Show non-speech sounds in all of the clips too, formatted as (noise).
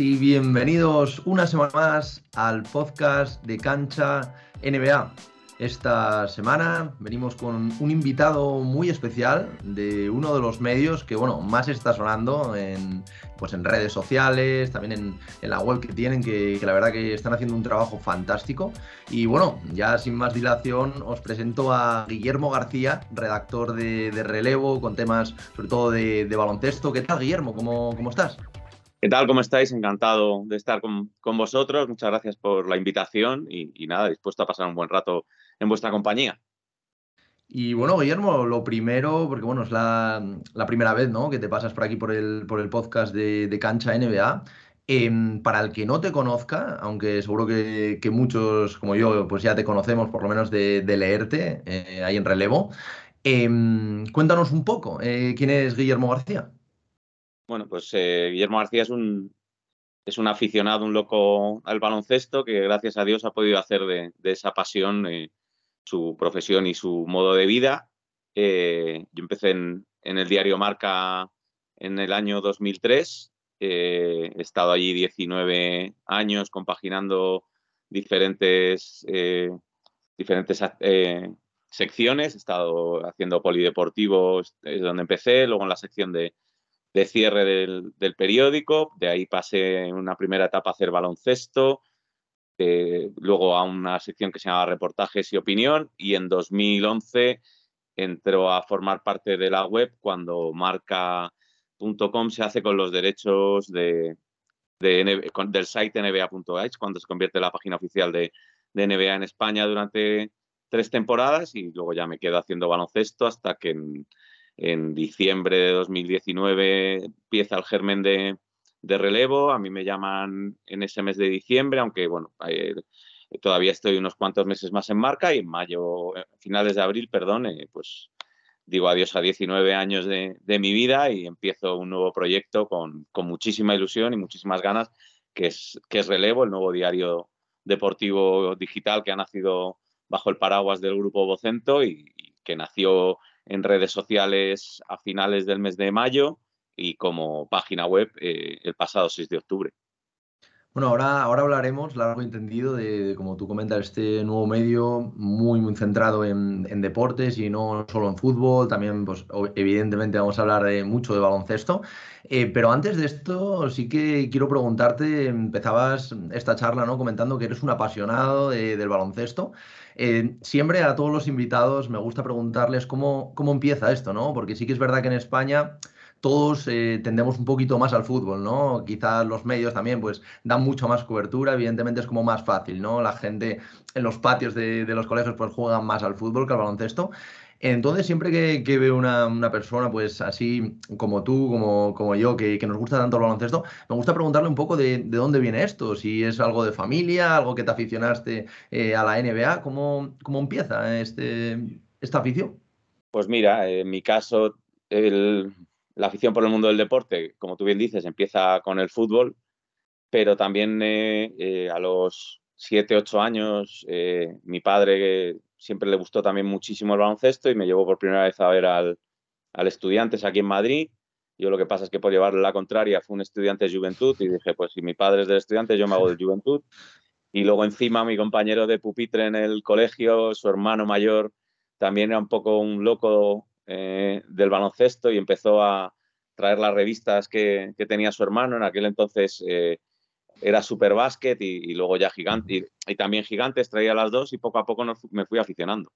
y bienvenidos una semana más al podcast de Cancha NBA. Esta semana venimos con un invitado muy especial de uno de los medios que bueno, más está sonando en, pues en redes sociales, también en, la web que tienen, que, la verdad que están haciendo un trabajo fantástico. Y bueno, ya sin más dilación os presento a Guillermo García, redactor de, Relevo, con temas sobre todo de, baloncesto. ¿Qué tal Guillermo? ¿Cómo, cómo estás? ¿Qué tal? ¿Cómo estáis? Encantado de estar con, vosotros. Muchas gracias por la invitación y, nada, dispuesto a pasar un buen rato en vuestra compañía. Y bueno, Guillermo, lo primero, porque bueno, es la, primera vez ¿no? que te pasas por aquí por el, podcast de, Cancha NBA. Em, para el que no te conozca, aunque seguro que, muchos como yo, pues ya te conocemos por lo menos de, leerte eh, ahí en relevo, em, cuéntanos un poco, eh, ¿quién es Guillermo García? Bueno, pues eh, Guillermo García es un, es un aficionado, un loco al baloncesto que gracias a Dios ha podido hacer de, esa pasión eh, su profesión y su modo de vida. Eh, yo empecé en, el diario Marca en el año 2003. Eh, he estado allí 19 años compaginando diferentes, diferentes secciones. He estado haciendo polideportivos, es donde empecé, luego en la sección de, de cierre del, periódico, de ahí pasé en una primera etapa a hacer baloncesto, luego a una sección que se llama reportajes y opinión y en 2011 entró a formar parte de la web cuando marca.com se hace con los derechos de, del site nba.h cuando se convierte en la página oficial de, de NBA en España durante tres temporadas y luego ya me quedo haciendo baloncesto hasta que en, en diciembre de 2019 empieza el germen de, relevo. A mí me llaman en ese mes de diciembre, aunque bueno, eh, todavía estoy unos cuantos meses más en marca y en mayo, eh, finales de abril, perdón, eh, pues digo adiós a 19 años de, mi vida y empiezo un nuevo proyecto con, muchísima ilusión y muchísimas ganas, que es, que es Relevo, el nuevo diario deportivo digital que ha nacido bajo el paraguas del grupo Vocento y que nació en redes sociales a finales del mes de mayo y como página web eh, el pasado 6 de octubre. Bueno, ahora, ahora hablaremos largo y entendido de, como tú comentas, este nuevo medio muy, centrado en, deportes y no solo en fútbol. También, pues, evidentemente, vamos a hablar de, mucho de baloncesto. Eh, pero antes de esto, sí que quiero preguntarte, empezabas esta charla ¿no? comentando que eres un apasionado del baloncesto. Eh, siempre a todos los invitados me gusta preguntarles cómo, cómo empieza esto, ¿no? Porque sí que es verdad que en España todos eh, tendemos un poquito más al fútbol, ¿no? Quizás los medios también pues dan mucho más cobertura, evidentemente es como más fácil, ¿no? La gente en los patios de, los colegios pues juegan más al fútbol que al baloncesto. Entonces, siempre que, veo una, persona, pues así como tú, como, como yo, que, nos gusta tanto el baloncesto, me gusta preguntarle un poco de, dónde viene esto, si es algo de familia, algo que te aficionaste eh, a la NBA, ¿cómo, cómo empieza este, esta afición? Pues mira, en mi caso, el, la afición por el mundo del deporte, como tú bien dices, empieza con el fútbol, pero también eh, eh, a los 7, 8 años eh, mi padre siempre le gustó también muchísimo el baloncesto y me llevó por primera vez a ver al, al Estudiantes aquí en Madrid. Yo lo que pasa es que por llevarle la contraria fue un estudiante de Juventud y dije, pues si mi padre es del estudiante, yo me hago de Juventud. Y luego encima mi compañero de pupitre en el colegio, su hermano mayor, también era un poco un loco eh, del baloncesto y empezó a traer las revistas que, tenía su hermano. En aquel entonces eh, era Superbásquet y, y, luego ya Gigante. Y, también Gigantes traía las dos y poco a poco me fui aficionando.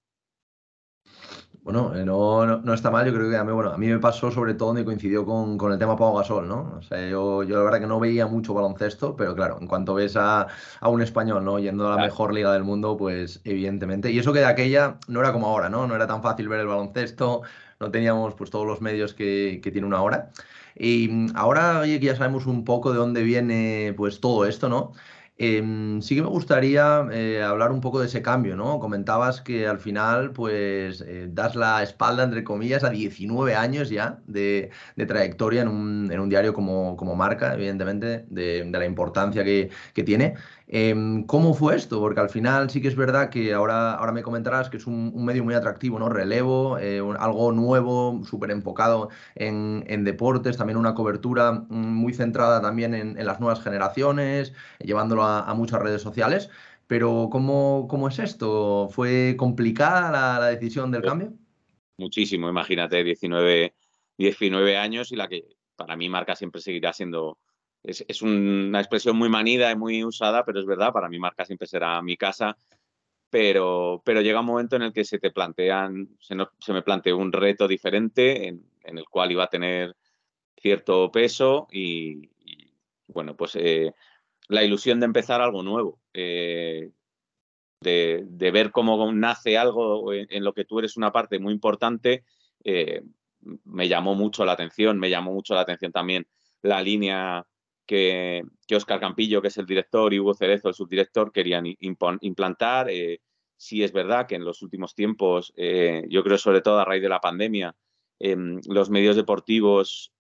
Bueno, eh, no, no, está mal, yo creo que a mí, bueno, a mí me pasó sobre todo donde coincidió con, con el tema Pau Gasol, ¿no? O sea, yo, yo la verdad que no veía mucho baloncesto, pero claro, en cuanto ves a, a un español, ¿no? Yendo a la mejor liga del mundo, pues evidentemente. Y eso que de aquella no era como ahora, ¿no? No era tan fácil ver el baloncesto, no teníamos pues todos los medios que, que tiene una hora. Y ahora, oye, que ya sabemos un poco de dónde viene pues todo esto, ¿no? Em, sí que me gustaría eh, hablar un poco de ese cambio, ¿no? Comentabas que al final, pues, eh, das la espalda, entre comillas, a 19 años ya de, trayectoria en un, diario como, como marca, evidentemente, de, la importancia que, que tiene. Em, ¿Cómo fue esto? Porque al final sí que es verdad que ahora, ahora me comentarás que es un, medio muy atractivo, ¿no? Relevo, eh, algo nuevo, súper enfocado en, deportes, también una cobertura mm, muy centrada también en, las nuevas generaciones, llevándolo a, muchas redes sociales. Pero ¿cómo, ¿cómo, es esto? ¿Fue complicada la, decisión del cambio? Muchísimo, imagínate, 19, 19 años y la que para mí marca siempre seguirá siendo es, una expresión muy manida y muy usada, pero es verdad, para mi marca siempre será mi casa. Pero, pero llega un momento en el que se te plantean, se, me planteó un reto diferente en, el cual iba a tener cierto peso y, bueno, pues eh, la ilusión de empezar algo nuevo, eh, de, ver cómo nace algo en, lo que tú eres una parte muy importante, eh, me llamó mucho la atención, me llamó mucho la atención también la línea que, Oscar Campillo, que es el director, y Hugo Cerezo, el subdirector, querían implantar. Eh, sí es verdad que en los últimos tiempos, eh, yo creo sobre todo a raíz de la pandemia, em, los medios deportivos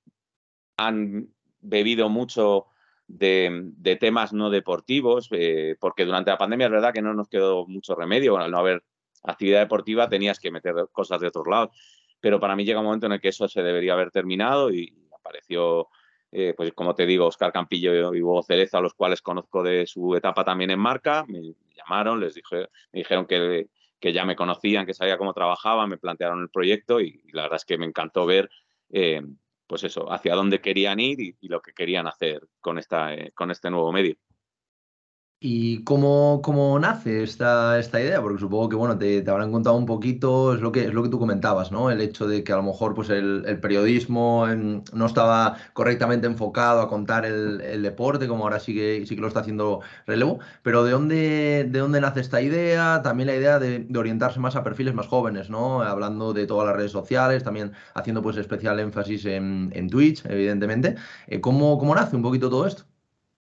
han bebido mucho de, temas no deportivos, eh, porque durante la pandemia es verdad que no nos quedó mucho remedio. Al no haber actividad deportiva tenías que meter cosas de otros lados. Pero para mí llega un momento en el que eso se debería haber terminado y apareció eh, pues como te digo, Oscar Campillo y Hugo Cereza, a los cuales conozco de su etapa también en marca, me llamaron, les dije, me dijeron que, que ya me conocían, que sabía cómo trabajaba, me plantearon el proyecto y, la verdad es que me encantó ver, eh, pues eso, hacia dónde querían ir y, lo que querían hacer con, esta, eh, con este nuevo medio. ¿Y cómo, cómo nace esta, esta idea? Porque supongo que bueno, te, habrán contado un poquito, es lo que, es lo que tú comentabas, ¿no? El hecho de que a lo mejor pues, el, periodismo no estaba correctamente enfocado a contar el, deporte, como ahora sí que, sí que lo está haciendo relevo. Pero ¿de dónde, de dónde nace esta idea? También la idea de, orientarse más a perfiles más jóvenes, ¿no? Hablando de todas las redes sociales, también haciendo pues especial énfasis en, en Twitch, evidentemente. Eh, ¿Cómo, ¿Cómo nace un poquito todo esto?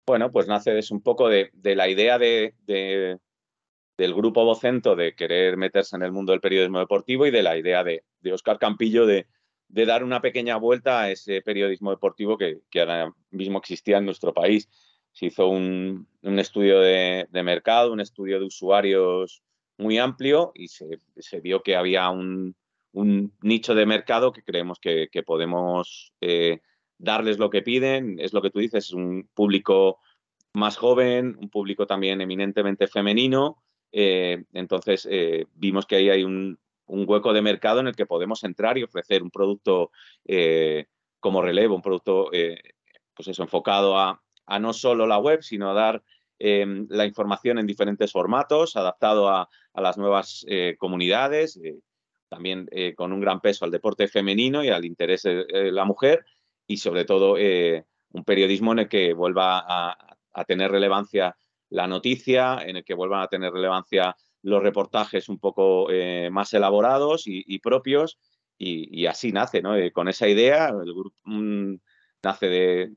Bueno, pues nace un poco de, la idea de, del grupo Vocento de querer meterse en el mundo del periodismo deportivo y de la idea de, Oscar Campillo de, dar una pequeña vuelta a ese periodismo deportivo que, ahora mismo existía en nuestro país. Se hizo un, estudio de, mercado, un estudio de usuarios muy amplio y se, vio que había un, nicho de mercado que creemos que, podemos eh, darles lo que piden, es lo que tú dices, es un público más joven, un público también eminentemente femenino. Eh, entonces eh, vimos que ahí hay un, hueco de mercado en el que podemos entrar y ofrecer un producto eh, como relevo, un producto pues eso, enfocado a, no solo la web, sino a dar la información en diferentes formatos, adaptado a, a las nuevas comunidades, también con un gran peso al deporte femenino y al interés de la mujer y sobre todo eh, un periodismo en el que vuelva a, tener relevancia la noticia, en el que vuelvan a tener relevancia los reportajes un poco eh, más elaborados y, propios y, así nace, ¿no? Eh, con esa idea, el grupo nace de,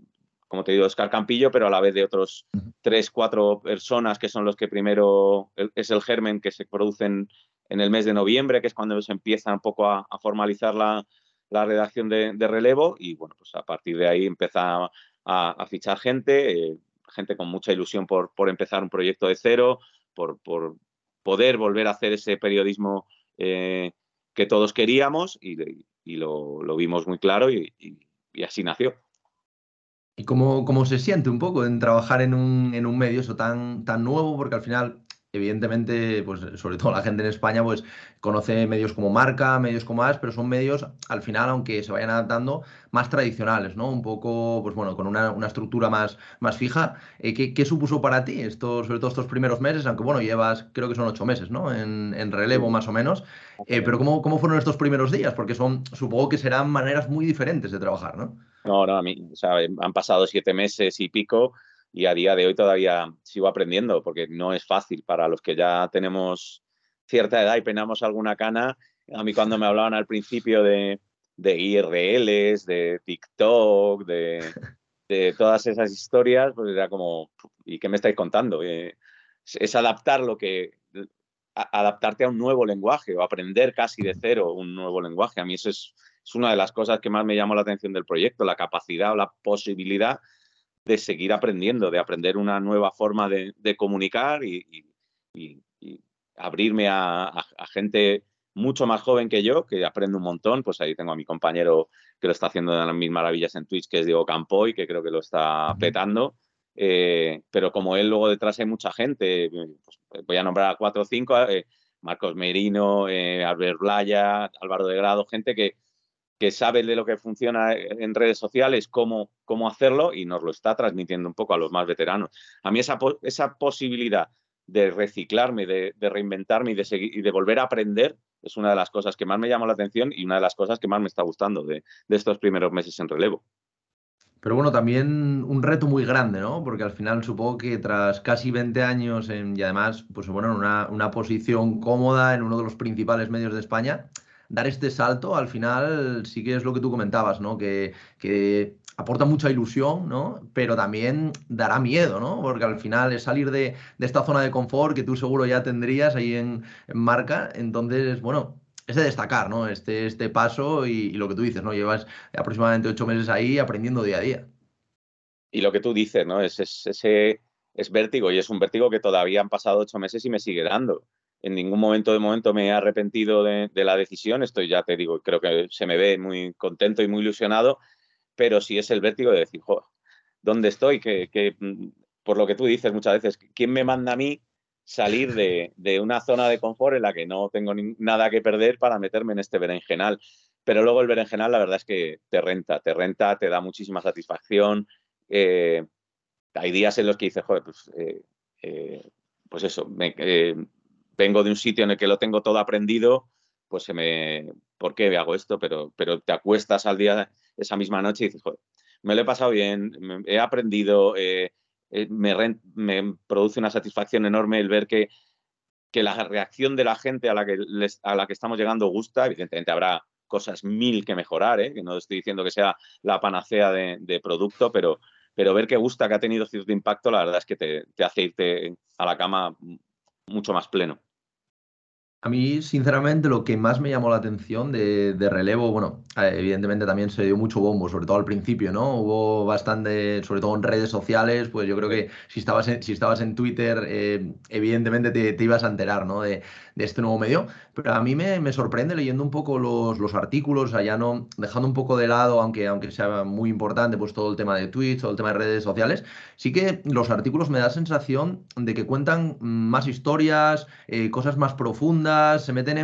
como te digo, Oscar Campillo, pero a la vez de otros tres, cuatro personas que son los que primero, es el germen que se producen en el mes de noviembre, que es cuando se empieza un poco a formalizar la, la redacción de, relevo y bueno, pues a partir de ahí empieza a, fichar gente, eh, gente con mucha ilusión por, por, empezar un proyecto de cero, por, por poder volver a hacer ese periodismo eh, que todos queríamos y, lo, vimos muy claro y, así nació. ¿Y cómo, cómo, se siente un poco en trabajar en un, en un medio eso tan, tan nuevo? Porque al final evidentemente, pues sobre todo la gente en España, pues conoce medios como Marca, medios como As, pero son medios, al final, aunque se vayan adaptando, más tradicionales, ¿no? Un poco, pues bueno, con una, estructura más, más fija. Eh, ¿qué, supuso para ti, estos, sobre todo estos primeros meses? Aunque bueno, llevas, creo que son ocho meses, ¿no? En, relevo más o menos. Eh, pero ¿cómo, ¿cómo fueron estos primeros días? Porque son, supongo que serán maneras muy diferentes de trabajar, ¿no? No, no, a mí, o sea, han pasado siete meses y pico y a día de hoy todavía sigo aprendiendo porque no es fácil para los que ya tenemos cierta edad y peinamos alguna cana. A mí cuando me hablaban al principio de, de IRLs, de TikTok, de, de todas esas historias, pues era como, ¿y qué me estáis contando? Eh, es adaptar lo que, adaptarte a un nuevo lenguaje o aprender casi de cero un nuevo lenguaje. A mí eso es, es una de las cosas que más me llamó la atención del proyecto, la capacidad o la posibilidad de seguir aprendiendo, de aprender una nueva forma de, comunicar y, abrirme a, gente mucho más joven que yo, que aprende un montón. Pues ahí tengo a mi compañero que lo está haciendo de las mil maravillas en Twitch, que es Diego Campoy, que creo que lo está petando. Eh, pero como él, luego detrás hay mucha gente. Pues voy a nombrar a cuatro o cinco. Eh, Marcos Merino, eh, Albert Blaya, Álvaro de Grado, gente que, que sabe de lo que funciona en redes sociales, cómo, cómo hacerlo y nos lo está transmitiendo un poco a los más veteranos. A mí esa, esa posibilidad de reciclarme, de, reinventarme y de, seguir, y de volver a aprender es una de las cosas que más me llamó la atención y una de las cosas que más me está gustando de, estos primeros meses en relevo. Pero bueno, también un reto muy grande, ¿no? Porque al final supongo que tras casi 20 años y además, pues bueno, en una, una posición cómoda en uno de los principales medios de España, dar este salto, al final sí que es lo que tú comentabas, ¿no? Que, aporta mucha ilusión, ¿no? Pero también dará miedo, ¿no? Porque al final es salir de, esta zona de confort que tú seguro ya tendrías ahí en, marca. Entonces, bueno, es de destacar, ¿no? Este, este paso y, lo que tú dices, ¿no? Llevas aproximadamente ocho meses ahí aprendiendo día a día. Y lo que tú dices, ¿no? Es, es ese es vértigo y es un vértigo que todavía han pasado ocho meses y me sigue dando en ningún momento de momento me he arrepentido de, la decisión. Estoy, ya te digo, creo que se me ve muy contento y muy ilusionado, pero sí es el vértigo de decir, ¿dónde estoy? Que, mm, por lo que tú dices muchas veces, ¿quién me manda a mí salir de, una zona de confort en la que no tengo nada que perder para meterme en este berenjenal? Pero luego el berenjenal, la verdad es que te renta, te renta, te da muchísima satisfacción. Eh, hay días en los que dices, joder, pues, eh, eh, pues eso, me, vengo de un sitio en el que lo tengo todo aprendido, pues se me, ¿por qué hago esto? Pero, pero te acuestas al día, esa misma noche y dices, joder, me lo he pasado bien, he aprendido, eh, eh, me, produce una satisfacción enorme el ver que, que la reacción de la gente a la que, a la que estamos llegando gusta, evidentemente habrá cosas mil que mejorar, ¿eh? que no estoy diciendo que sea la panacea de, producto, pero, pero ver que gusta, que ha tenido cierto impacto, la verdad es que te hace irte a la cama mucho más pleno. A mí, sinceramente, lo que más me llamó la atención de, relevo, bueno, eh, evidentemente también se dio mucho bombo, sobre todo al principio, ¿no? Hubo bastante, sobre todo en redes sociales, pues yo creo que si estabas en, si estabas en Twitter, eh, evidentemente te, ibas a enterar, ¿no? De, este nuevo medio. Pero a mí me, sorprende leyendo un poco los, los artículos, allá no, dejando un poco de lado, aunque, aunque sea muy importante, pues todo el tema de Twitch, todo el tema de redes sociales, sí que los artículos me da sensación de que cuentan más historias, eh, cosas más profundas se meten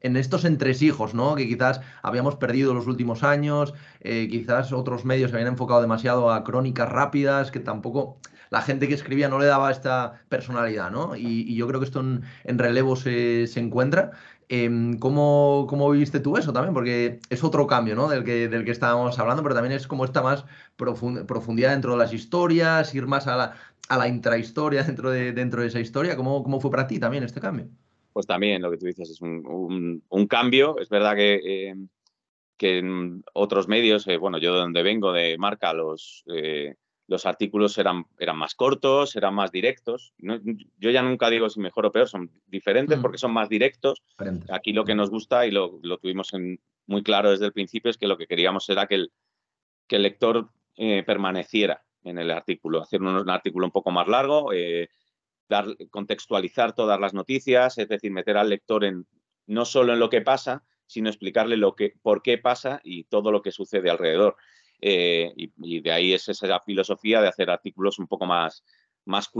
en, estos entresijos, ¿no? Que quizás habíamos perdido los últimos años, eh, quizás otros medios se habían enfocado demasiado a crónicas rápidas, que tampoco la gente que escribía no le daba esta personalidad, ¿no? Y, yo creo que esto en, relevo se, encuentra. Em, ¿cómo, ¿cómo, viviste tú eso también? Porque es otro cambio, ¿no? Del que, del que estábamos hablando, pero también es como esta más profundidad dentro de las historias, ir más a la, a la intrahistoria dentro de, dentro de esa historia. ¿Cómo, ¿Cómo fue para ti también este cambio? Pues también lo que tú dices es un, cambio. Es verdad que, eh, que en otros medios, eh, bueno, yo de donde vengo, de marca, los, eh, los artículos eran, eran más cortos, eran más directos. yo ya nunca digo si mejor o peor, son diferentes mm. porque son más directos. Aquí lo que nos gusta y lo, tuvimos muy claro desde el principio es que lo que queríamos era que el, que el lector permaneciera en el artículo, hacer un, artículo un poco más largo, dar, contextualizar todas las noticias, es decir, meter al lector en no solo en lo que pasa, sino explicarle lo que, por qué pasa y todo lo que sucede alrededor. Eh, y, de ahí es esa filosofía de hacer artículos un poco más, más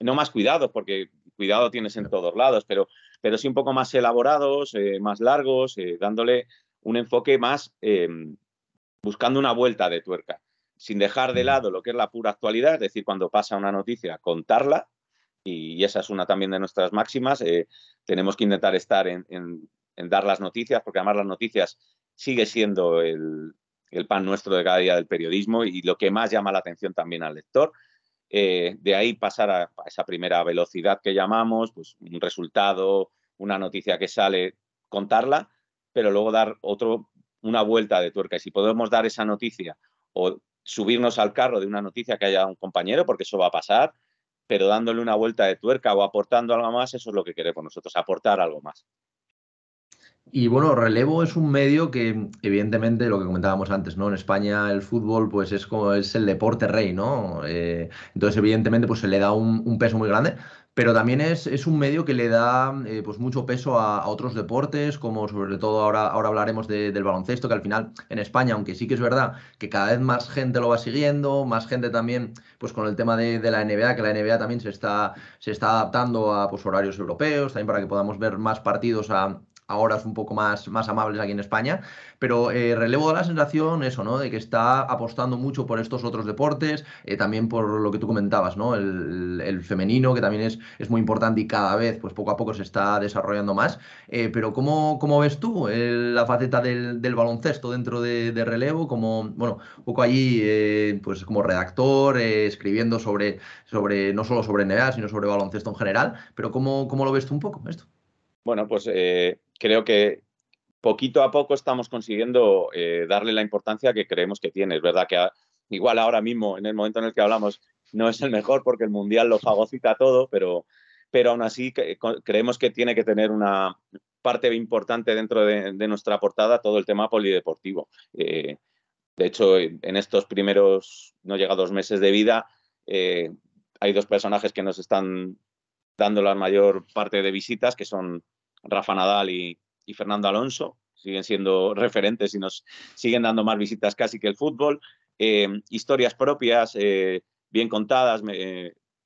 no más cuidados, porque cuidado tienes en todos lados, pero, pero sí un poco más elaborados, eh, más largos, eh, dándole un enfoque más, buscando una vuelta de tuerca, sin dejar de lado lo que es la pura actualidad, es decir, cuando pasa una noticia, contarla, y, esa es una también de nuestras máximas. Eh, tenemos que intentar estar en, dar las noticias, porque además las noticias sigue siendo el, pan nuestro de cada día del periodismo y lo que más llama la atención también al lector. Eh, de ahí pasar a, esa primera velocidad que llamamos, pues un resultado, una noticia que sale, contarla, pero luego dar otro, una vuelta de tuerca. Y si podemos dar esa noticia o subirnos al carro de una noticia que haya un compañero, porque eso va a pasar, pero dándole una vuelta de tuerca o aportando algo más, eso es lo que queremos nosotros, aportar algo más. Y bueno, relevo es un medio que, evidentemente, lo que comentábamos antes, ¿no? En España el fútbol, pues es como es el deporte rey, ¿no? Eh, entonces, evidentemente, pues se le da un, peso muy grande, pero también es, es un medio que le da eh, pues mucho peso a, otros deportes, como sobre todo ahora, ahora hablaremos del baloncesto, que al final en España, aunque sí que es verdad que cada vez más gente lo va siguiendo, más gente también, pues con el tema de, de la NBA, que la NBA también se está, se está adaptando a pues, horarios europeos, también para que podamos ver más partidos a ahora es un poco más, más amables aquí en España, pero eh, relevo da la sensación eso, ¿no? De que está apostando mucho por estos otros deportes, eh, también por lo que tú comentabas, ¿no? El, femenino, que también es, es, muy importante y cada vez, pues poco a poco se está desarrollando más. Eh, pero ¿cómo, ¿cómo, ves tú la faceta del, baloncesto dentro de, relevo? Como, bueno, un poco allí, pues como redactor, escribiendo sobre, sobre, no solo sobre NBA, sino sobre baloncesto en general, pero ¿cómo, cómo lo ves tú un poco esto? Bueno, pues creo que poquito a poco estamos consiguiendo eh, darle la importancia que creemos que tiene. Es verdad que igual ahora mismo, en el momento en el que hablamos, no es el mejor porque el Mundial lo fagocita todo, pero, pero aún así creemos que tiene que tener una parte importante dentro de, nuestra portada todo el tema polideportivo. Eh, de hecho, en estos primeros no llega dos meses de vida, eh, hay dos personajes que nos están dando la mayor parte de visitas, que son Rafa Nadal y, Fernando Alonso. Siguen siendo (laughs) referentes y nos siguen dando más visitas casi que el fútbol. Eh, historias propias, eh, bien contadas.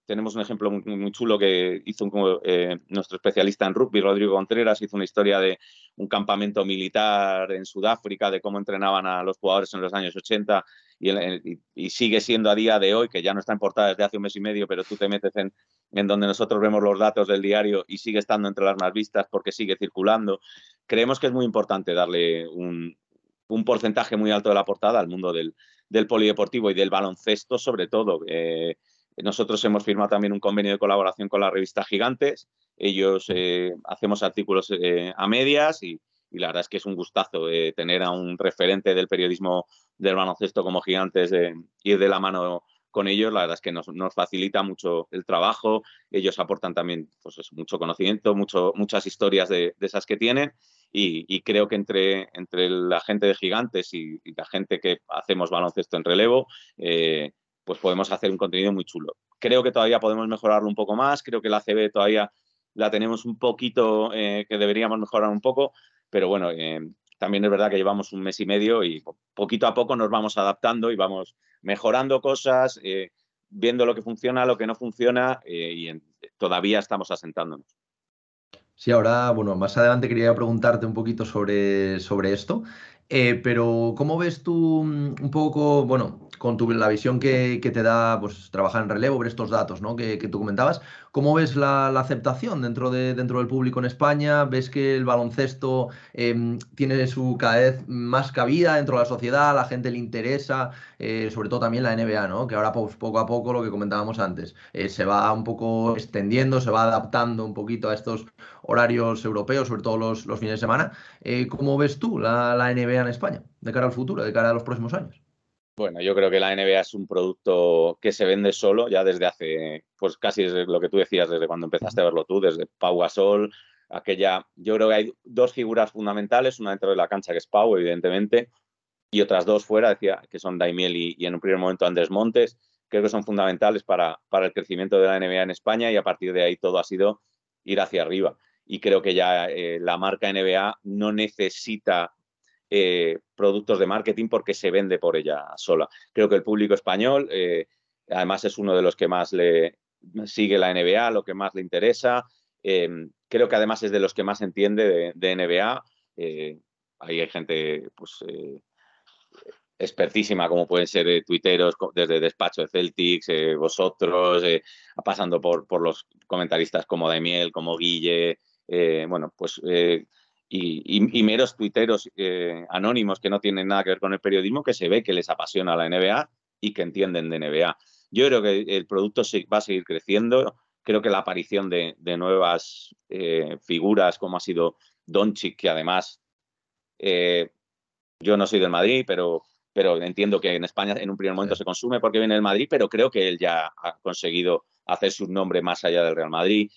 tenemos un ejemplo muy, chulo que hizo eh, nuestro especialista en rugby, Rodrigo Contreras, hizo una historia de un campamento militar en Sudáfrica, de cómo entrenaban a los jugadores en los años 80 y, sigue siendo a día de hoy, que ya no está en portada desde hace un mes y medio, pero tú te metes en, en donde nosotros vemos los datos del diario y sigue estando entre las más vistas porque sigue circulando. Creemos que es muy importante darle un, porcentaje muy alto de la portada al mundo del, polideportivo y del baloncesto sobre todo. Eh, nosotros hemos firmado también un convenio de colaboración con la revista Gigantes. Ellos eh, hacemos artículos eh, a medias y, y la verdad es que es un gustazo tener a un referente del periodismo del baloncesto como gigantes, ir de la mano con ellos, la verdad es que nos, facilita mucho el trabajo, ellos aportan también pues mucho conocimiento, mucho, muchas historias de, esas que tienen y, creo que entre, entre la gente de gigantes y, la gente que hacemos baloncesto en relevo, eh, pues podemos hacer un contenido muy chulo. Creo que todavía podemos mejorarlo un poco más, creo que la CB todavía la tenemos un poquito, que deberíamos mejorar un poco, pero bueno, eh, también es verdad que llevamos un mes y medio y poquito a poco nos vamos adaptando y vamos mejorando cosas, eh, viendo lo que funciona, lo que no funciona eh, y todavía estamos asentándonos. Sí, ahora, bueno, más adelante quería preguntarte un poquito sobre, sobre esto, pero ¿cómo ves tú mm, un poco, bueno, con tu, la visión que, te da pues, trabajar en relevo, ver estos datos ¿no? que, tú comentabas, ¿cómo ves la, aceptación dentro, de, dentro del público en España? ¿Ves que el baloncesto em, tiene su cada vez más cabida dentro de la sociedad? ¿La gente le interesa? Eh, sobre todo también la NBA, ¿no? que ahora pues, poco a poco, lo que comentábamos antes, eh, se va un poco extendiendo, se va adaptando un poquito a estos horarios europeos, sobre todo los, los fines de semana. Eh, ¿Cómo ves tú la, la NBA en España de cara al futuro, de cara a los próximos años? Bueno, yo creo que la NBA es un producto que se vende solo ya desde hace, pues casi desde lo que tú decías, desde cuando empezaste a verlo tú, desde Pau Gasol, aquella, yo creo que hay dos figuras fundamentales, una dentro de la cancha que es Pau, evidentemente, y otras dos fuera, decía, que son Daimiel y, en un primer momento Andrés Montes, creo que son fundamentales para, para el crecimiento de la NBA en España y a partir de ahí todo ha sido ir hacia arriba. Y creo que ya eh, la marca NBA no necesita eh, productos de marketing porque se vende por ella sola. Creo que el público español, eh, además, es uno de los que más le sigue la NBA, lo que más le interesa. Em, creo que además es de los que más entiende de, NBA. Eh, ahí hay gente, pues expertísima, como pueden ser tuiteros desde despacho de Celtics, vosotros, pasando por, por, los comentaristas como Daimiel, como Guille, bueno, pues y, meros tuiteros eh, anónimos que no tienen nada que ver con el periodismo, que se ve que les apasiona la NBA y que entienden de NBA. Yo creo que el producto va a seguir creciendo. Creo que la aparición de, nuevas eh, figuras, como ha sido Doncic, que además eh, yo no soy del Madrid, pero, pero entiendo que en España en un primer momento se consume porque viene el Madrid, pero creo que él ya ha conseguido hacer su nombre más allá del Real Madrid.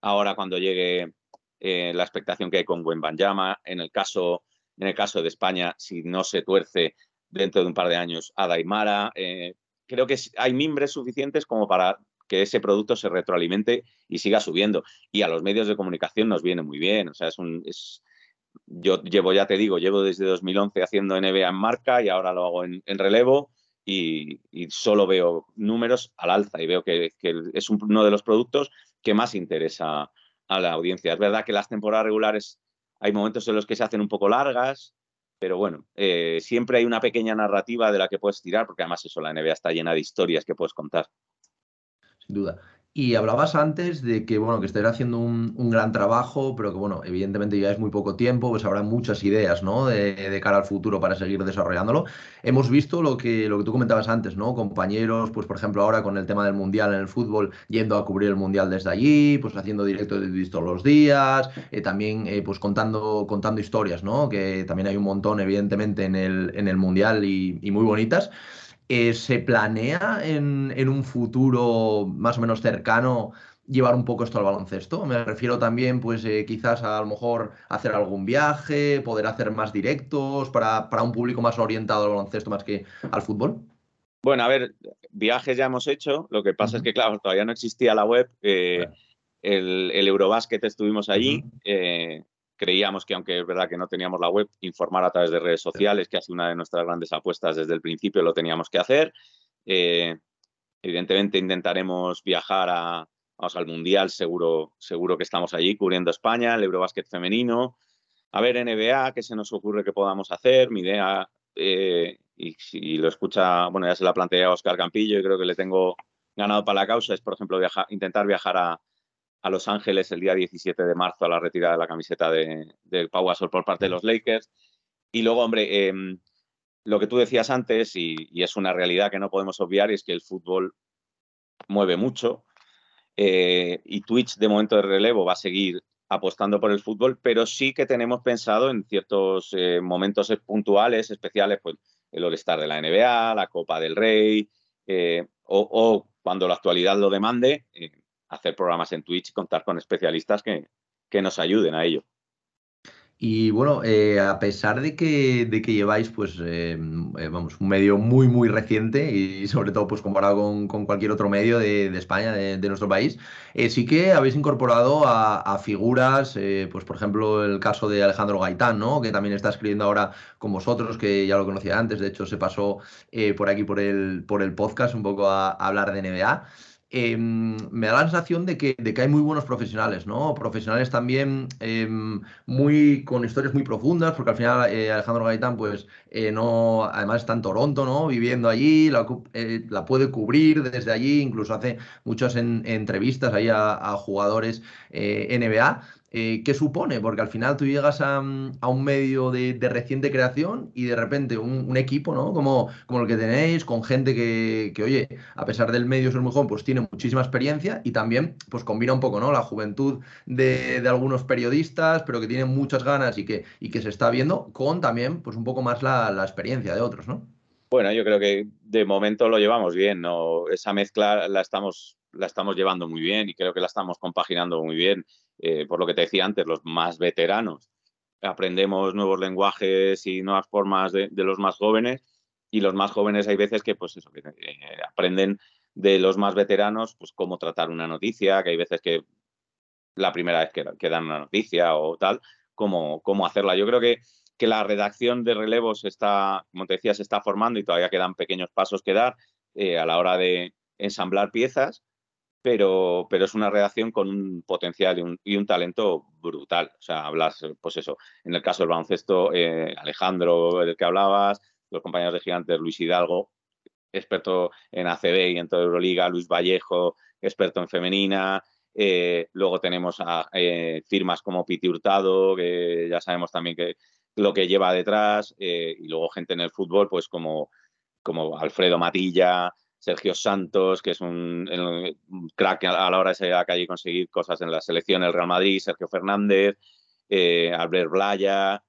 Ahora cuando llegue eh, la expectación que hay con Buen Banjama, en el caso en el caso de España, si no se tuerce dentro de un par de años a Daimara, eh, creo que hay mimbres suficientes como para que ese producto se retroalimente y siga subiendo. Y a los medios de comunicación nos viene muy bien. O sea, es un, es, yo llevo, ya te digo, llevo desde 2011 haciendo NBA en marca y ahora lo hago en, relevo y, solo veo números al alza y veo que, es uno de los productos que más interesa a la audiencia. Es verdad que las temporadas regulares hay momentos en los que se hacen un poco largas, pero bueno, eh, siempre hay una pequeña narrativa de la que puedes tirar, porque además eso, la NBA está llena de historias que puedes contar. Sin duda. Y hablabas antes de que, bueno, que estáis haciendo un, gran trabajo, pero que, bueno, evidentemente ya es muy poco tiempo, pues habrá muchas ideas, ¿no? De, cara al futuro para seguir desarrollándolo. Hemos visto lo que, lo que tú comentabas antes, ¿no? Compañeros, pues por ejemplo ahora con el tema del Mundial en el fútbol, yendo a cubrir el Mundial desde allí, pues haciendo directo de todos los días, eh, también eh, pues contando, contando historias, ¿no? Que también hay un montón, evidentemente, en el, en el Mundial y muy bonitas. Eh, ¿Se planea en, un futuro más o menos cercano llevar un poco esto al baloncesto? Me refiero también, pues eh, quizás a, lo mejor hacer algún viaje, poder hacer más directos para, un público más orientado al baloncesto más que al fútbol. Bueno, a ver, viajes ya hemos hecho. Lo que pasa es que, claro, todavía no existía la web. Eh, el, el, Eurobasket estuvimos allí creíamos que, aunque es verdad que no teníamos la web, informar a través de redes sociales, que ha sido una de nuestras grandes apuestas desde el principio, lo teníamos que hacer. Eh, evidentemente intentaremos viajar a, al Mundial, seguro, seguro que estamos allí cubriendo España, el Eurobásquet femenino. A ver, NBA, ¿qué se nos ocurre que podamos hacer? Mi idea, eh, y si lo escucha, bueno, ya se la planteé a Oscar Campillo y creo que le tengo ganado para la causa, es, por ejemplo, intentar viajar a, a Los Ángeles el día 17 de marzo a la retirada de la camiseta de, de Pau Gasol por parte de los Lakers. Y luego, hombre, em, lo que tú decías antes, y, es una realidad que no podemos obviar, es que el fútbol mueve mucho. Eh, y Twitch, de momento de relevo, va a seguir apostando por el fútbol, pero sí que tenemos pensado en ciertos eh, momentos puntuales, especiales, pues el All-Star de la NBA, la Copa del Rey, eh, o, o, cuando la actualidad lo demande, hacer programas en Twitch y contar con especialistas que, que nos ayuden a ello. Y bueno, eh, a pesar de que, de que lleváis, pues, eh, eh, vamos, un medio muy, muy reciente y sobre todo, pues, comparado con, cualquier otro medio de, España, de, nuestro país, sí que habéis incorporado a, figuras, pues, por ejemplo, el caso de Alejandro Gaitán, ¿no? Que también está escribiendo ahora con vosotros, que ya lo conocía antes, de hecho, se pasó por aquí por el, por el podcast un poco a hablar de NBA. Em, me da la sensación de que, de que, hay muy buenos profesionales, ¿no? Profesionales también em, muy, con historias muy profundas, porque al final eh, Alejandro Gaitán, pues, eh, no, además está en Toronto, ¿no? Viviendo allí, la, eh, puede cubrir desde allí, incluso hace muchas entrevistas ahí a, a jugadores NBA. Eh, ¿qué supone? Porque al final tú llegas a, mm, un medio de, reciente creación y de repente un, equipo, ¿no? Como, como el que tenéis, con gente que, oye, a pesar del medio ser muy joven, pues tiene muchísima experiencia y también, pues combina un poco, ¿no? La juventud de, algunos periodistas, pero que tienen muchas ganas y que, y que se está viendo, con también, pues un poco más la, la experiencia de otros, ¿no? Bueno, yo creo que de momento lo llevamos bien, ¿no? Esa mezcla la estamos, la estamos llevando muy bien y creo que la estamos compaginando muy bien. Eh, por lo que te decía antes, los más veteranos. Aprendemos nuevos lenguajes y nuevas formas de, los más jóvenes y los más jóvenes hay veces que, pues eh, aprenden de los más veteranos, pues cómo tratar una noticia, que hay veces que la primera vez que, dan una noticia o tal, cómo, cómo hacerla. Yo creo que, que la redacción de relevos está, como te decía, se está formando y todavía quedan pequeños pasos que dar eh, a la hora de ensamblar piezas pero, pero es una redacción con un potencial y un, talento brutal. O sea, hablas, pues eso, en el caso del baloncesto, eh, Alejandro, del que hablabas, los compañeros de Gigantes, Luis Hidalgo, experto en ACB y en toda Euroliga, Luis Vallejo, experto en femenina. Eh, luego tenemos a eh, firmas como Piti Hurtado, que ya sabemos también que lo que lleva detrás, y luego gente en el fútbol, pues como, como Alfredo Matilla, Sergio Santos, que es un, crack a la hora de salir a la calle y conseguir cosas en la selección del Real Madrid, Sergio Fernández, eh, Albert Blaya.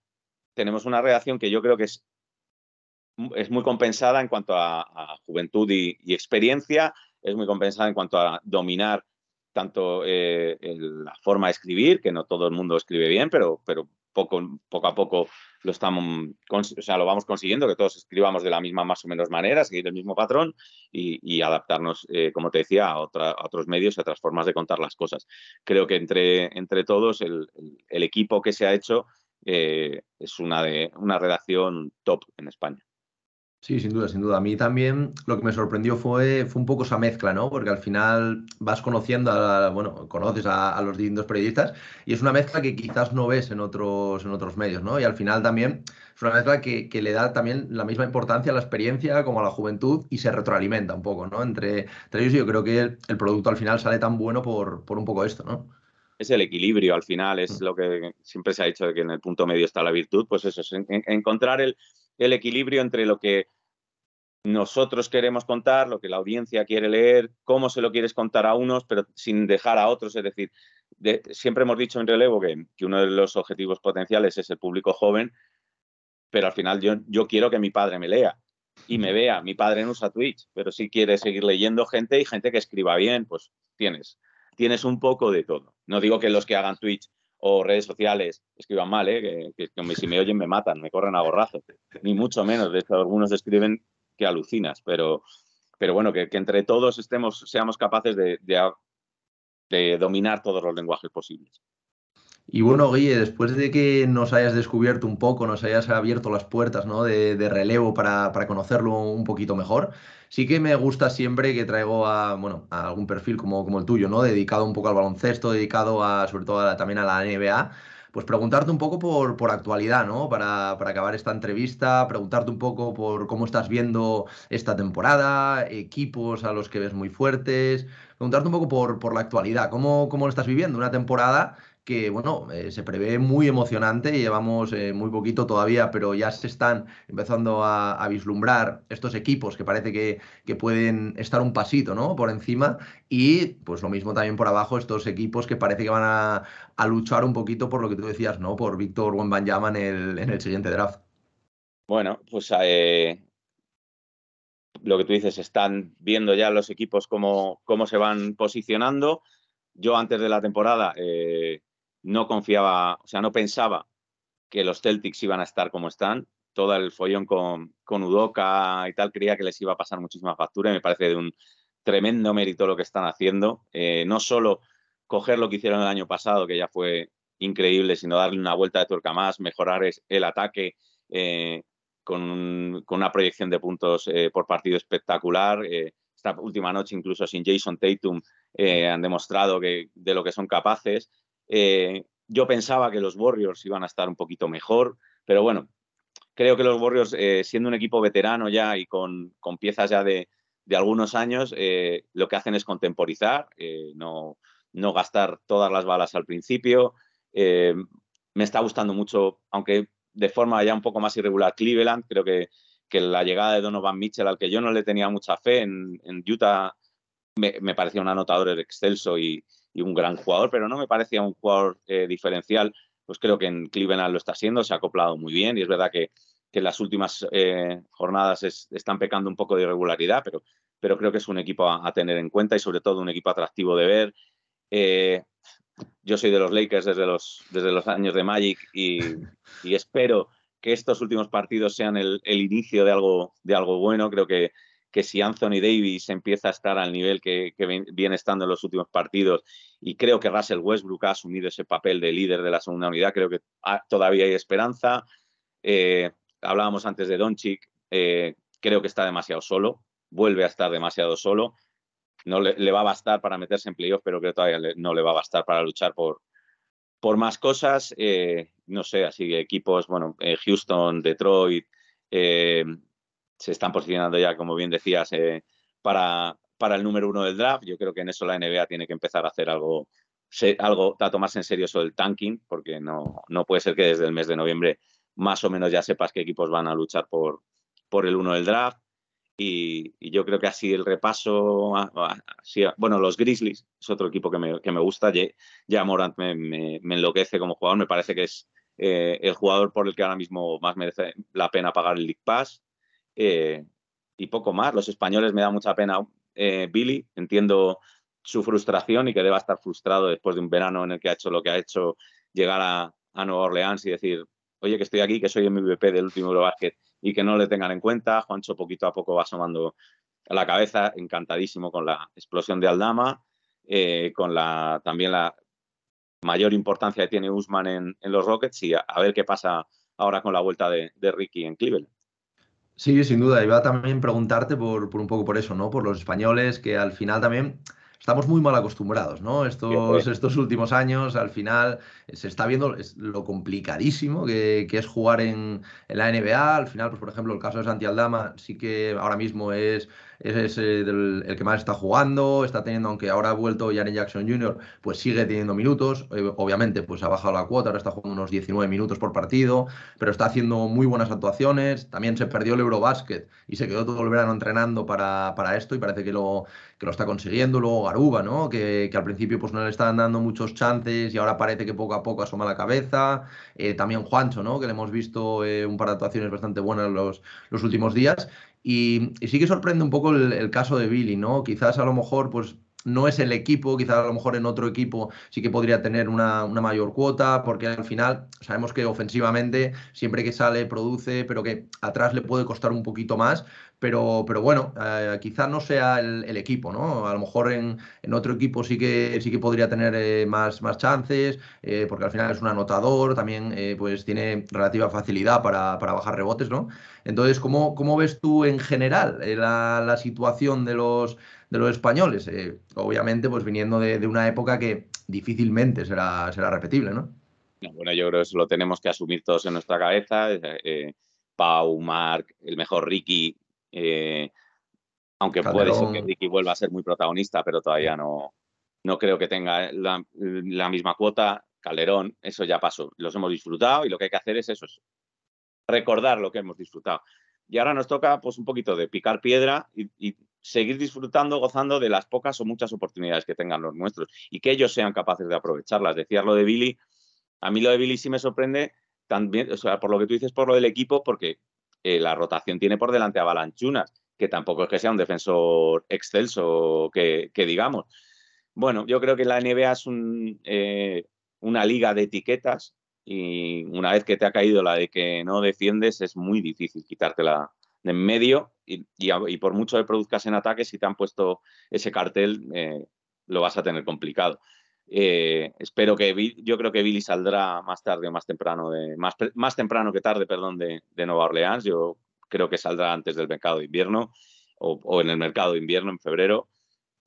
Tenemos una redacción que yo creo que es es muy compensada en cuanto a, juventud y, experiencia, es muy compensada en cuanto a dominar tanto eh, la forma de escribir, que no todo el mundo escribe bien, pero, pero poco, poco a poco lo, estamos, o sea, lo vamos consiguiendo, que todos escribamos de la misma más o menos manera, seguir el mismo patrón y, adaptarnos, eh, como te decía, a, otros medios, a otras formas de contar las cosas. Creo que entre, entre todos el, equipo que se ha hecho eh, es una, de, una redacción top en España. Sí, sin duda, sin duda. A mí también lo que me sorprendió fue, fue un poco esa mezcla, ¿no? Porque al final vas conociendo, a, bueno, conoces a, los distintos periodistas y es una mezcla que quizás no ves en otros, en otros medios, ¿no? Y al final también es una mezcla que, le da también la misma importancia a la experiencia como a la juventud y se retroalimenta un poco, ¿no? Entre, ellos yo creo que el, producto al final sale tan bueno por, por un poco esto, ¿no? es el equilibrio al final, es mm. lo que siempre se ha dicho de que en el punto medio está la virtud, pues eso, es encontrar el, el equilibrio entre lo que nosotros queremos contar, lo que la audiencia quiere leer, cómo se lo quieres contar a unos, pero sin dejar a otros. Es decir, siempre hemos dicho en relevo que, uno de los objetivos potenciales es el público joven, pero al final yo, quiero que mi padre me lea y me vea. Mi padre no usa Twitch, pero si quiere seguir leyendo gente y gente que escriba bien, pues tienes. Tienes un poco de todo. No digo que los que hagan Twitch o redes sociales escriban mal, ¿eh? que, si me oyen me matan, me corren a borrazo, ni mucho menos. De hecho, algunos escriben que alucinas, pero, pero bueno, que, entre todos estemos, seamos capaces de, de, dominar todos los lenguajes posibles. Y bueno, Guille, después de que nos hayas descubierto un poco, nos hayas abierto las puertas ¿no? de, relevo para, para, conocerlo un poquito mejor, sí que me gusta siempre que traigo a, bueno, a algún perfil como, como el tuyo, ¿no? dedicado un poco al baloncesto, dedicado a, sobre todo también a la NBA, pues preguntarte un poco por, por actualidad, ¿no? Para, acabar esta entrevista, preguntarte un poco por cómo estás viendo esta temporada, equipos a los que ves muy fuertes, preguntarte un poco por, por la actualidad, cómo, cómo lo estás viviendo, una temporada que bueno, eh, se prevé muy emocionante, llevamos eh, muy poquito todavía, pero ya se están empezando a, vislumbrar estos equipos que parece que, pueden estar un pasito ¿no? por encima y pues lo mismo también por abajo estos equipos que parece que van a, luchar un poquito por lo que tú decías, ¿no? por Víctor Wembanyama en el, en el siguiente draft. Bueno, pues eh, lo que tú dices, están viendo ya los equipos cómo, cómo se van posicionando. Yo antes de la temporada no confiaba, o sea, no pensaba que los Celtics iban a estar como están. Todo el follón con, con Udoca y tal, creía que les iba a pasar muchísima factura y me parece de un tremendo mérito lo que están haciendo. Eh, no solo coger lo que hicieron el año pasado, que ya fue increíble, sino darle una vuelta de tuerca más, mejorar el ataque eh, con, una proyección de puntos eh, por partido espectacular. esta última noche, incluso sin Jason Tatum, han demostrado que, de lo que son capaces. Eh, yo pensaba que los Warriors iban a estar un poquito mejor, pero bueno, creo que los Warriors, eh, siendo un equipo veterano ya y con, piezas ya de, algunos años, eh, lo que hacen es contemporizar, no, no, gastar todas las balas al principio. me está gustando mucho, aunque de forma ya un poco más irregular, Cleveland. Creo que, que la llegada de Donovan Mitchell, al que yo no le tenía mucha fe en, Utah, me, me, parecía un anotador excelso y, y un gran jugador, pero no me parecía un jugador eh, diferencial. Pues creo que en Cleveland lo está siendo, se ha acoplado muy bien y es verdad que, que en las últimas eh, jornadas están pecando un poco de irregularidad, pero, pero creo que es un equipo a, tener en cuenta y sobre todo un equipo atractivo de ver. Eh, yo soy de los Lakers desde los, desde los años de Magic y, y espero que estos últimos partidos sean el, el, inicio de algo, de algo bueno. Creo que, que si Anthony Davis empieza a estar al nivel que, viene estando en los últimos partidos y creo que Russell Westbrook ha asumido ese papel de líder de la segunda unidad, creo que todavía hay esperanza. Eh, hablábamos antes de Doncic, eh, creo que está demasiado solo, vuelve a estar demasiado solo. No le, va a bastar para meterse en playoff, pero creo que todavía no le va a bastar para luchar por, por más cosas. Eh, no sé, así equipos, bueno, Houston, Detroit, se están posicionando ya, como bien decías, eh, para, para el número uno del draft. Yo creo que en eso la NBA tiene que empezar a hacer algo, algo a tomarse en serio eso del tanking, porque no, no puede ser que desde el mes de noviembre más o menos ya sepas qué equipos van a luchar por, por el uno del draft. Y, yo creo que así el repaso, bueno, los Grizzlies es otro equipo que me, que me gusta, ya Morant me, me, enloquece como jugador, me parece que es eh, el jugador por el que ahora mismo más merece la pena pagar el League Pass y poco más. Los españoles me da mucha pena Billy, entiendo su frustración y que deba estar frustrado después de un verano en el que ha hecho lo que ha hecho, llegar a, Nueva Orleans y decir, oye, que estoy aquí, que soy el MVP del último Eurobasket y que no le tengan en cuenta. Juancho poquito a poco va asomando a la cabeza, encantadísimo con la explosión de Aldama, eh, con la, también la mayor importancia que tiene Usman en, los Rockets y a, ver qué pasa ahora con la vuelta de, Ricky en Cleveland. Sí, sin duda. Iba a también preguntarte por, por, un poco por eso, ¿no? Por los españoles que al final también estamos muy mal acostumbrados, ¿no? Estos, estos últimos años, al final, se está viendo lo complicadísimo que, es jugar en, en, la NBA. Al final, pues por ejemplo, el caso de Santi Aldama sí que ahora mismo es es el, que más está jugando, está teniendo, aunque ahora ha vuelto Janet Jackson Jr., pues sigue teniendo minutos, eh, obviamente pues ha bajado la cuota, ahora está jugando unos 19 minutos por partido, pero está haciendo muy buenas actuaciones, también se perdió el Eurobasket y se quedó todo el verano entrenando para, para esto y parece que lo, que lo está consiguiendo, luego Garuba, ¿no? Que, que, al principio pues no le estaban dando muchos chances y ahora parece que poco a poco asoma la cabeza, eh, también Juancho, ¿no? Que le hemos visto eh, un par de actuaciones bastante buenas los, los últimos días y, sí que sorprende un poco el, caso de Billy, ¿no? Quizás a lo mejor, pues no es el equipo, quizás a lo mejor en otro equipo sí que podría tener una, una, mayor cuota, porque al final sabemos que ofensivamente siempre que sale produce, pero que atrás le puede costar un poquito más. Pero, pero bueno, eh, quizás no sea el, equipo, ¿no? A lo mejor en, en, otro equipo sí que, sí que podría tener eh, más, más chances, eh, porque al final es un anotador, también pues tiene relativa facilidad para, para, bajar rebotes, ¿no? Entonces, ¿cómo, cómo ves tú en general la, la situación de los, de los españoles? obviamente, pues viniendo de, de, una época que difícilmente será, será repetible, ¿no? Bueno, yo creo que eso lo tenemos que asumir todos en nuestra cabeza. Pau, Marc, el mejor Ricky, eh, aunque puede ser que Ricky vuelva a ser muy protagonista, pero todavía no, no creo que tenga la, misma cuota. Calderón, eso ya pasó. Los hemos disfrutado y lo que hay que hacer es eso, recordar lo que hemos disfrutado. Y ahora nos toca pues un poquito de picar piedra y, seguir disfrutando, gozando de las pocas o muchas oportunidades que tengan los nuestros y que ellos sean capaces de aprovecharlas. Decías lo de Billy, a mí lo de Billy sí me sorprende también, o sea, por lo que tú dices, por lo del equipo, porque eh, la rotación tiene por delante a Balanchunas, que tampoco es que sea un defensor excelso, que, digamos. Bueno, yo creo que la NBA es eh, una liga de etiquetas y una vez que te ha caído la de que no defiendes, es muy difícil quitártela de en medio y, por mucho que produzcas en ataque, si te han puesto ese cartel, eh, lo vas a tener complicado. Eh, espero que yo creo que Billy saldrá más tarde o más temprano, de, más, más temprano que tarde, perdón, de, Nueva Orleans. Yo creo que saldrá antes del mercado de invierno o, en el mercado de invierno en febrero.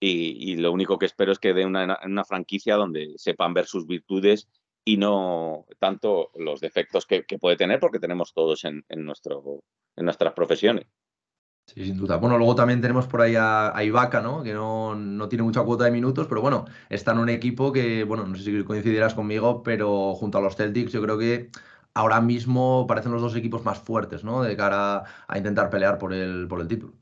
Y, lo único que espero es que dé una, una, franquicia donde sepan ver sus virtudes y no tanto los defectos que, puede tener, porque tenemos todos en, nuestro, en nuestras profesiones. Sí, sin duda. Bueno, luego también tenemos por ahí a, Ibaka, ¿no? Que no, tiene mucha cuota de minutos, pero bueno, está en un equipo que, bueno, no sé si coincidirás conmigo, pero junto a los Celtics yo creo que ahora mismo parecen los dos equipos más fuertes, ¿no? De cara a, intentar pelear por el, por el título.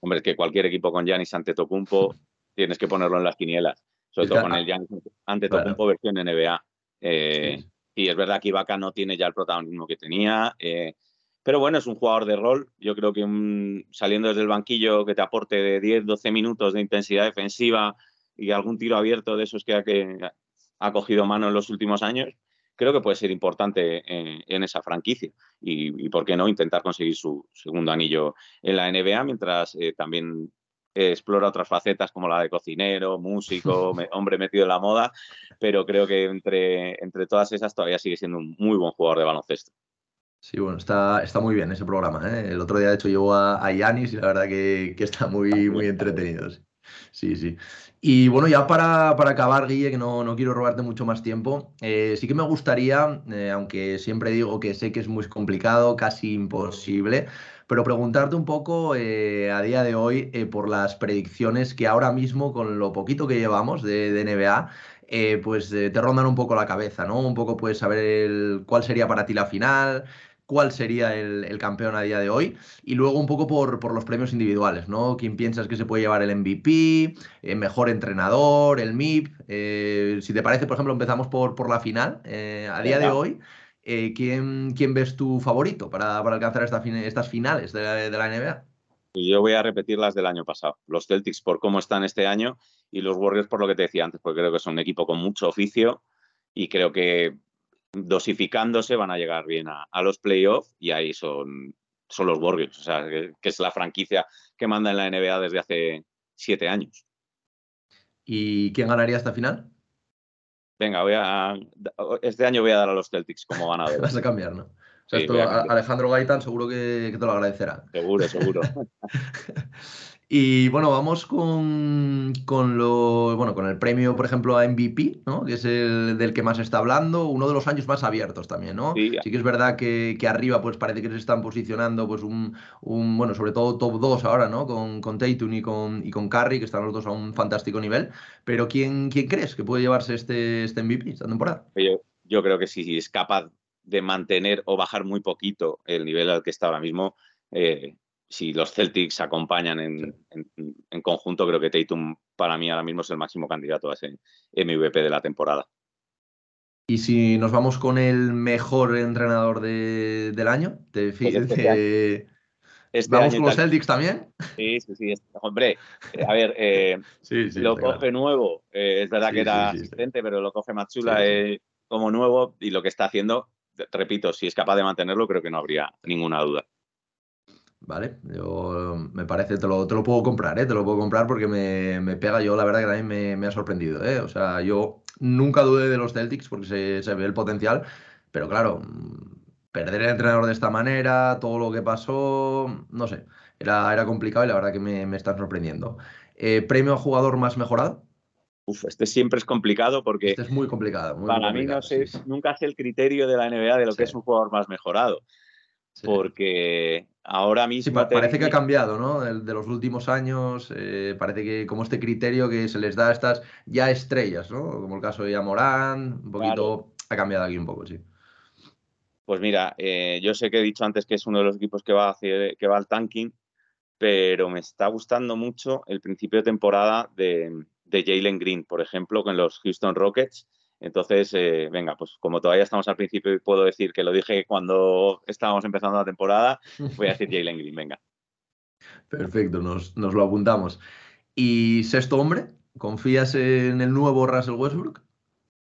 Hombre, es que cualquier equipo con Giannis Antetokounmpo (laughs) tienes que ponerlo en las quinielas, sobre todo con el Giannis Antetokounmpo versión NBA. Eh, y es verdad que Ibaka no tiene ya el protagonismo que tenía. Eh, pero bueno, es un jugador de rol. Yo creo que saliendo desde el banquillo que te aporte de 10, 12 minutos de intensidad defensiva y algún tiro abierto de esos que ha, cogido mano en los últimos años, creo que puede ser importante en, esa franquicia. Y, por qué no, intentar conseguir su segundo anillo en la NBA mientras eh, también explora otras facetas como la de cocinero, músico, (laughs) hombre metido en la moda, pero creo que entre, entre todas esas todavía sigue siendo un muy buen jugador de baloncesto. Sí, bueno, está, está muy bien ese programa. ¿eh? El otro día, de hecho, llevo a, Yanis y la verdad que, está (laughs) muy, muy entretenido. Sí, sí. Y bueno, ya para, acabar, Guille, que no, no, quiero robarte mucho más tiempo, eh, sí que me gustaría, eh, aunque siempre digo que sé que es muy complicado, casi imposible, pero preguntarte un poco a día de hoy por las predicciones que ahora mismo, con lo poquito que llevamos de, de NBA, pues te rondan un poco la cabeza, ¿no? Un poco puedes saber cuál sería para ti la final, cuál sería el, campeón a día de hoy y luego un poco por, los premios individuales, ¿no? ¿Quién piensas que se puede llevar el MVP, el mejor entrenador, el MIP? Eh, si te parece, por ejemplo, empezamos por, por la final. Eh, a día de hoy, Eh, ¿quién, ¿quién, ves tu favorito para, para alcanzar estas finales de la, de la NBA? Yo voy a repetir las del año pasado. Los Celtics por cómo están este año y los Warriors por lo que te decía antes, porque creo que son un equipo con mucho oficio y creo que dosificándose van a llegar bien a, los playoffs y ahí son, son los Warriors, o sea, que, es la franquicia que manda en la NBA desde hace siete años. ¿Y quién ganaría esta final? Venga, voy a, este año voy a dar a los Celtics como ganador. (laughs) Vas a cambiar, ¿no? Alejandro Gaitán seguro que, que, te lo agradecerá. Seguro, seguro. (laughs) Y bueno, vamos con, con, lo, bueno, con el premio, por ejemplo, a MVP, ¿no? que es el del que más se está hablando, uno de los años más abiertos también, ¿no? Sí, que es verdad que, que, arriba pues parece que se están posicionando pues un, un, bueno, sobre todo top 2 ahora, ¿no? Con, con Tatum y con, y con Curry, que están los dos a un fantástico nivel, pero ¿quién, quién crees que puede llevarse este, este MVP esta temporada? Yo, yo creo que si es capaz de mantener o bajar muy poquito el nivel al que está ahora mismo, eh, si los Celtics acompañan en, conjunto, creo que Tatum para mí ahora mismo es el máximo candidato a ese MVP de la temporada. Y si nos vamos con el mejor entrenador del año, te, pues este este ¿Vamos con los Celtics también? Sí, sí, sí. Hombre, a ver, eh, (laughs) lo coge nuevo. Eh, es verdad que era asistente, pero lo coge Machula eh, como nuevo y lo que está haciendo, repito, si es capaz de mantenerlo, creo que no habría ninguna duda. Vale, yo me parece, te lo, te lo puedo comprar, ¿eh? te lo puedo comprar porque me, me pega, yo la verdad que también me, me ha sorprendido, ¿eh? o sea, yo nunca dudé de los Celtics porque se, se, ve el potencial, pero claro, perder el entrenador de esta manera, todo lo que pasó, no sé, era, era complicado y la verdad que me, me están sorprendiendo. Eh, ¿Premio a jugador más mejorado? Uf, este siempre es complicado porque... Este es muy complicado. para mí no sé, nunca sé el criterio de la NBA de lo que es un jugador más mejorado. Porque ahora mismo. parece que ha cambiado, ¿no? De, los últimos años, eh, parece que como este criterio que se les da a estas ya estrellas, ¿no? Como el caso de Yamorán, un poquito. Ha cambiado aquí un poco, sí. Pues mira, eh, yo sé que he dicho antes que es uno de los equipos que va, hacia, que va al tanking, pero me está gustando mucho el principio de temporada de, de Jalen Green, por ejemplo, con los Houston Rockets entonces, eh, venga, pues como todavía estamos al principio y puedo decir que lo dije cuando estábamos empezando la temporada, voy a decir (laughs) Jalen Green, venga. Perfecto, nos, lo apuntamos. ¿Y sexto hombre? ¿Confías en el nuevo Russell Westbrook?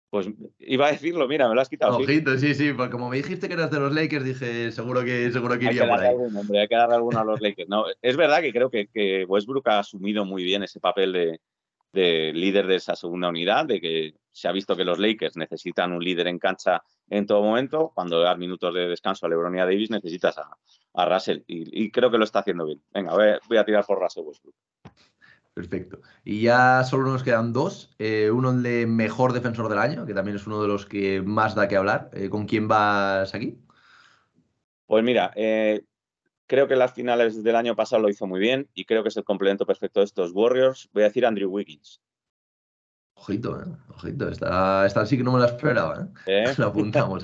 Pues iba a decirlo, mira, me lo has quitado. Ojito, sí, sí, porque como me dijiste que eras de los Lakers, dije, seguro que, seguro que iría por ahí. hombre, hay que darle alguno a los Lakers. No, es verdad que creo que, que Westbrook ha asumido muy bien ese papel de, de líder de esa segunda unidad, de que se ha visto que los Lakers necesitan un líder en cancha en todo momento. Cuando dar minutos de descanso a LeBron y a Davis, necesitas a, Russell. Y, creo que lo está haciendo bien. Venga, voy, a tirar por Russell Westbrook. Perfecto. Y ya solo nos quedan dos. Eh, uno el de mejor defensor del año, que también es uno de los que más da que hablar. Eh, ¿Con quién vas aquí? Pues mira, eh, Creo que en las finales del año pasado lo hizo muy bien y creo que es el complemento perfecto de estos Warriors. Voy a decir Andrew Wiggins. Ojito, ¿eh? ojito, esta, esta sí que no me la esperaba. ¿eh? ¿Eh? (laughs) Lo apuntamos,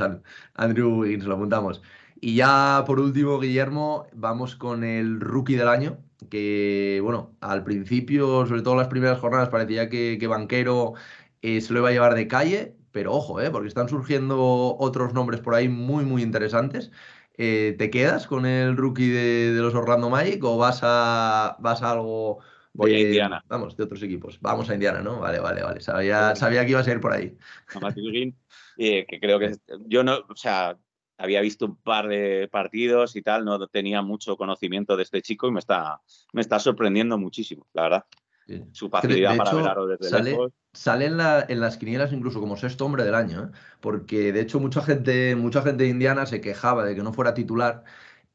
Andrew Wiggins, lo apuntamos. Y ya por último, Guillermo, vamos con el rookie del año, que bueno, al principio, sobre todo las primeras jornadas, parecía que, Banquero eh, se lo iba a llevar de calle, pero ojo, ¿eh? porque están surgiendo otros nombres por ahí muy, muy interesantes. Eh, ¿te quedas con el rookie de, los Orlando Magic o vas a, vas a algo Voy a Indiana. Vamos, de otros equipos. Vamos a Indiana, ¿no? Vale, vale, vale. Sabía, sabía que iba a ser por ahí. A que creo que yo no, o sea, había visto un par de partidos y tal, no tenía mucho conocimiento de este chico y me está, me está sorprendiendo muchísimo, la verdad. Su facilidad para ver desde sale, Sale en, las quinielas incluso como sexto hombre del año, ¿eh? porque de hecho mucha gente, mucha gente de Indiana se quejaba de que no fuera titular.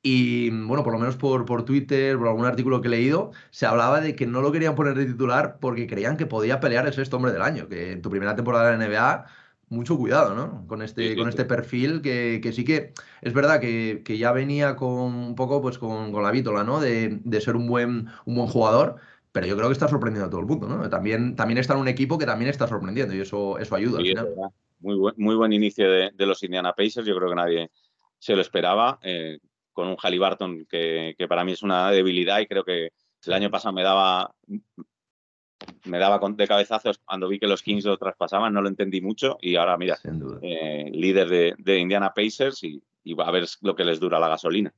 Y bueno, por lo menos por, por Twitter, por algún artículo que he leído, se hablaba de que no lo querían poner de titular porque creían que podía pelear el sexto hombre del año, que en tu primera temporada de la NBA mucho cuidado, ¿no? Con este, con este perfil que, que, sí que es verdad que, que, ya venía con un poco pues con, con la vítola, ¿no? De, de, ser un buen, un buen jugador, pero yo creo que está sorprendiendo a todo el mundo, ¿no? También, también está en un equipo que también está sorprendiendo y eso, eso ayuda al final. Muy buen, muy buen inicio de, los Indiana Pacers, yo creo que nadie se lo esperaba, eh, con un Halliburton que, que para mí es una debilidad y creo que el año pasado me daba me daba de cabezazos cuando vi que los Kings lo traspasaban, no lo entendí mucho y ahora mira, eh, líder de, Indiana Pacers y, y a ver lo que les dura la gasolina.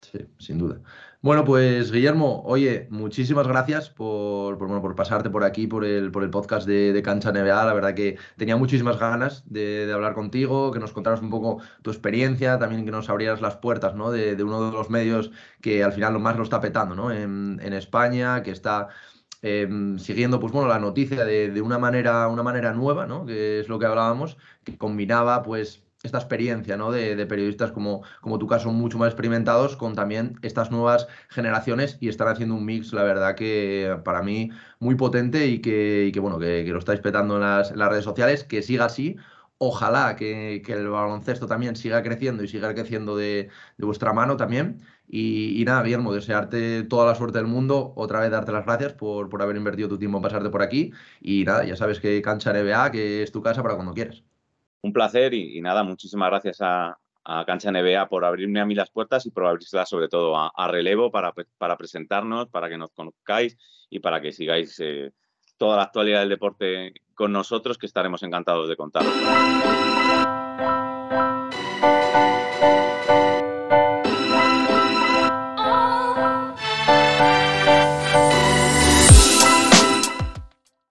Sí, sin duda. Bueno, pues Guillermo, oye, muchísimas gracias por, por, pasarte por aquí, por el, por el podcast de, Cancha NBA. La verdad que tenía muchísimas ganas de, hablar contigo, que nos contaras un poco tu experiencia, también que nos abrieras las puertas ¿no? de, uno de los medios que al final lo más lo está petando ¿no? en, España, que está em, siguiendo pues, bueno, la noticia de, una, manera, una manera nueva, ¿no? que es lo que hablábamos, que combinaba pues esta experiencia ¿no? de, periodistas como, como tu caso, mucho más experimentados, con también estas nuevas generaciones y están haciendo un mix, la verdad que para mí muy potente y que, bueno, que, lo estáis petando en las, redes sociales, que siga así. Ojalá que, el baloncesto también siga creciendo y siga creciendo de, vuestra mano también. Y, nada, Guillermo, desearte toda la suerte del mundo, otra vez darte las gracias por, por haber invertido tu tiempo en pasarte por aquí. Y nada, ya sabes que Cancha NBA, que es tu casa para cuando quieras un placer y, nada, muchísimas gracias a, Cancha NBA por abrirme a mí las puertas y por abrirlas sobre todo a, relevo para, para, presentarnos, para que nos conozcáis y para que sigáis eh, toda la actualidad del deporte con nosotros, que estaremos encantados de contar.